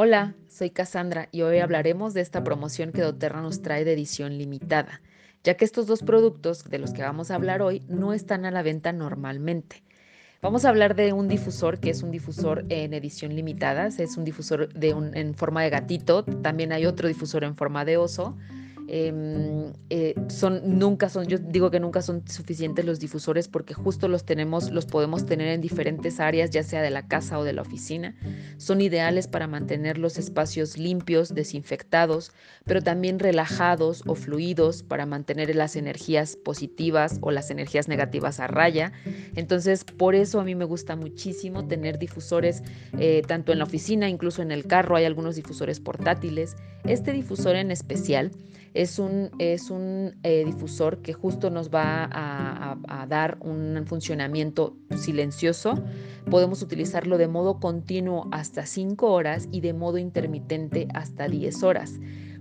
Hola, soy Cassandra y hoy hablaremos de esta promoción que doTERRA nos trae de edición limitada, ya que estos dos productos de los que vamos a hablar hoy no están a la venta normalmente. Vamos a hablar de un difusor que es un difusor en edición limitada, es un difusor de en forma de gatito, también hay otro difusor en forma de oso Em, eh, son, nunca son, yo digo que nunca son suficientes los difusores porque justo los tenemos, los podemos tener en diferentes áreas, ya sea de la casa o de la oficina. Son ideales para mantener los espacios limpios, desinfectados, pero también relajados o fluidos para mantener las energías positivas o las energías negativas a raya. Entonces, por eso a mí me gusta muchísimo tener difusores eh, tanto en la oficina, incluso en el carro, hay algunos difusores portátiles. Este difusor en especial es un, es un eh, difusor que justo nos va a, dar un funcionamiento silencioso. Podemos utilizarlo de modo continuo hasta 5 horas y de modo intermitente hasta 10 horas.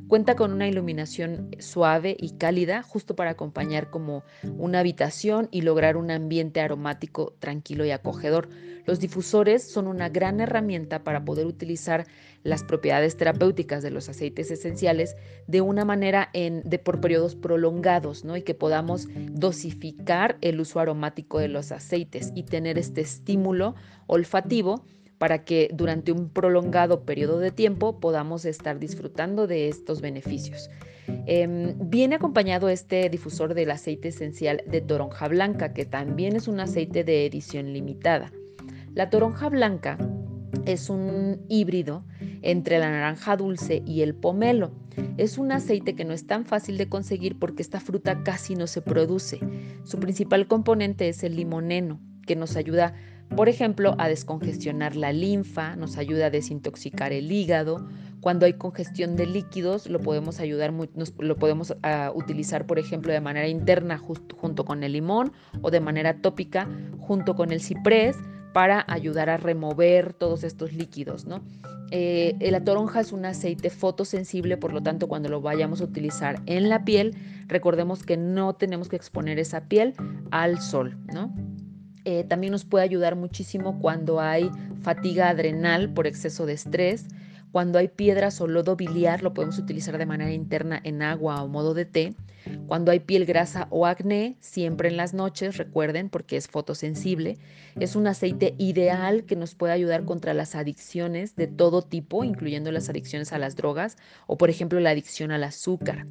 Cuenta con una iluminación suave y cálida, justo para acompañar como una habitación y lograr un ambiente aromático tranquilo y acogedor. Los difusores son una gran herramienta para poder utilizar las propiedades terapéuticas de los aceites esenciales de una manera en, de por periodos prolongados, ¿no? Y que podamos dosificar el uso aromático de los aceites y tener este estímulo olfativo para que durante un prolongado periodo de tiempo podamos estar disfrutando de estos beneficios. Em, viene acompañado este difusor del aceite esencial de toronja blanca, que también es un aceite de edición limitada. La toronja blanca es un híbrido entre la naranja dulce y el pomelo. Es un aceite que no es tan fácil de conseguir porque esta fruta casi no se produce. Su principal componente es el limoneno, que nos ayuda por ejemplo, a descongestionar la linfa, nos ayuda a desintoxicar el hígado. Cuando hay congestión de líquidos, lo podemos ayudar, lo podemos ah, utilizar, por ejemplo, de manera interna junto con el limón o de manera tópica junto con el ciprés para ayudar a remover todos estos líquidos, ¿no? Eh, la toronja es un aceite fotosensible, por lo tanto, cuando lo vayamos a utilizar en la piel, recordemos que no tenemos que exponer esa piel al sol, ¿no? Eh, también nos puede ayudar muchísimo cuando hay fatiga adrenal por exceso de estrés. Cuando hay piedras o lodo biliar, lo podemos utilizar de manera interna en agua o modo de té. Cuando hay piel grasa o acné, siempre en las noches, recuerden, porque es fotosensible. Es un aceite ideal que nos puede ayudar contra las adicciones de todo tipo, incluyendo las adicciones a las drogas o, por ejemplo, la adicción al azúcar.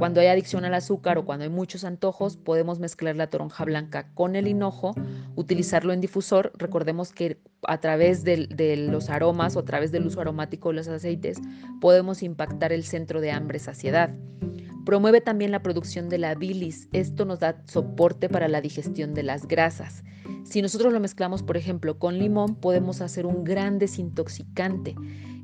Cuando hay adicción al azúcar o cuando hay muchos antojos, podemos mezclar la toronja blanca con el hinojo, utilizarlo en difusor. Recordemos que a través de, los aromas o a través del uso aromático de los aceites podemos impactar el centro de hambre-saciedad. Promueve también la producción de la bilis. Esto nos da soporte para la digestión de las grasas. Si nosotros lo mezclamos, por ejemplo, con limón, podemos hacer un gran desintoxicante.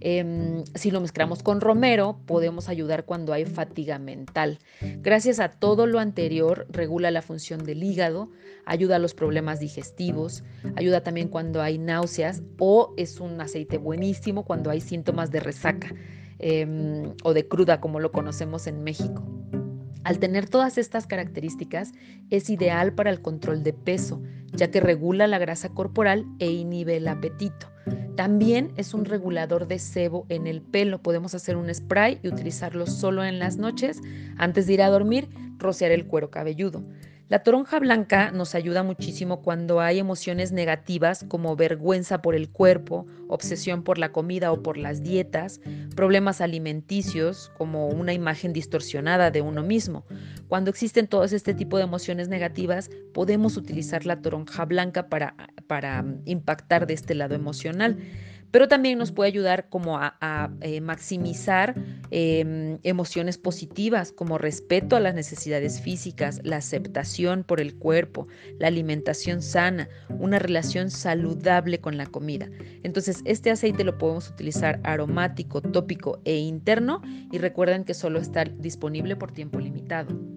Em, si lo mezclamos con romero, podemos ayudar cuando hay fatiga mental. Gracias a todo lo anterior, regula la función del hígado, ayuda a los problemas digestivos, ayuda también cuando hay náuseas o es un aceite buenísimo cuando hay síntomas de resaca em, o de cruda, como lo conocemos en México. Al tener todas estas características, es ideal para el control de peso, ya que regula la grasa corporal e inhibe el apetito. También es un regulador de sebo en el pelo. Podemos hacer un spray y utilizarlo solo en las noches. Antes de ir a dormir, rociar el cuero cabelludo. La toronja blanca nos ayuda muchísimo cuando hay emociones negativas como vergüenza por el cuerpo, obsesión por la comida o por las dietas, problemas alimenticios como una imagen distorsionada de uno mismo. Cuando existen todos este tipo de emociones negativas, podemos utilizar la toronja blanca para, para impactar de este lado emocional pero también nos puede ayudar como a, eh, maximizar em, emociones positivas como respeto a las necesidades físicas, la aceptación por el cuerpo, la alimentación sana, una relación saludable con la comida. Entonces, este aceite lo podemos utilizar aromático, tópico e interno y recuerden que solo está disponible por tiempo limitado.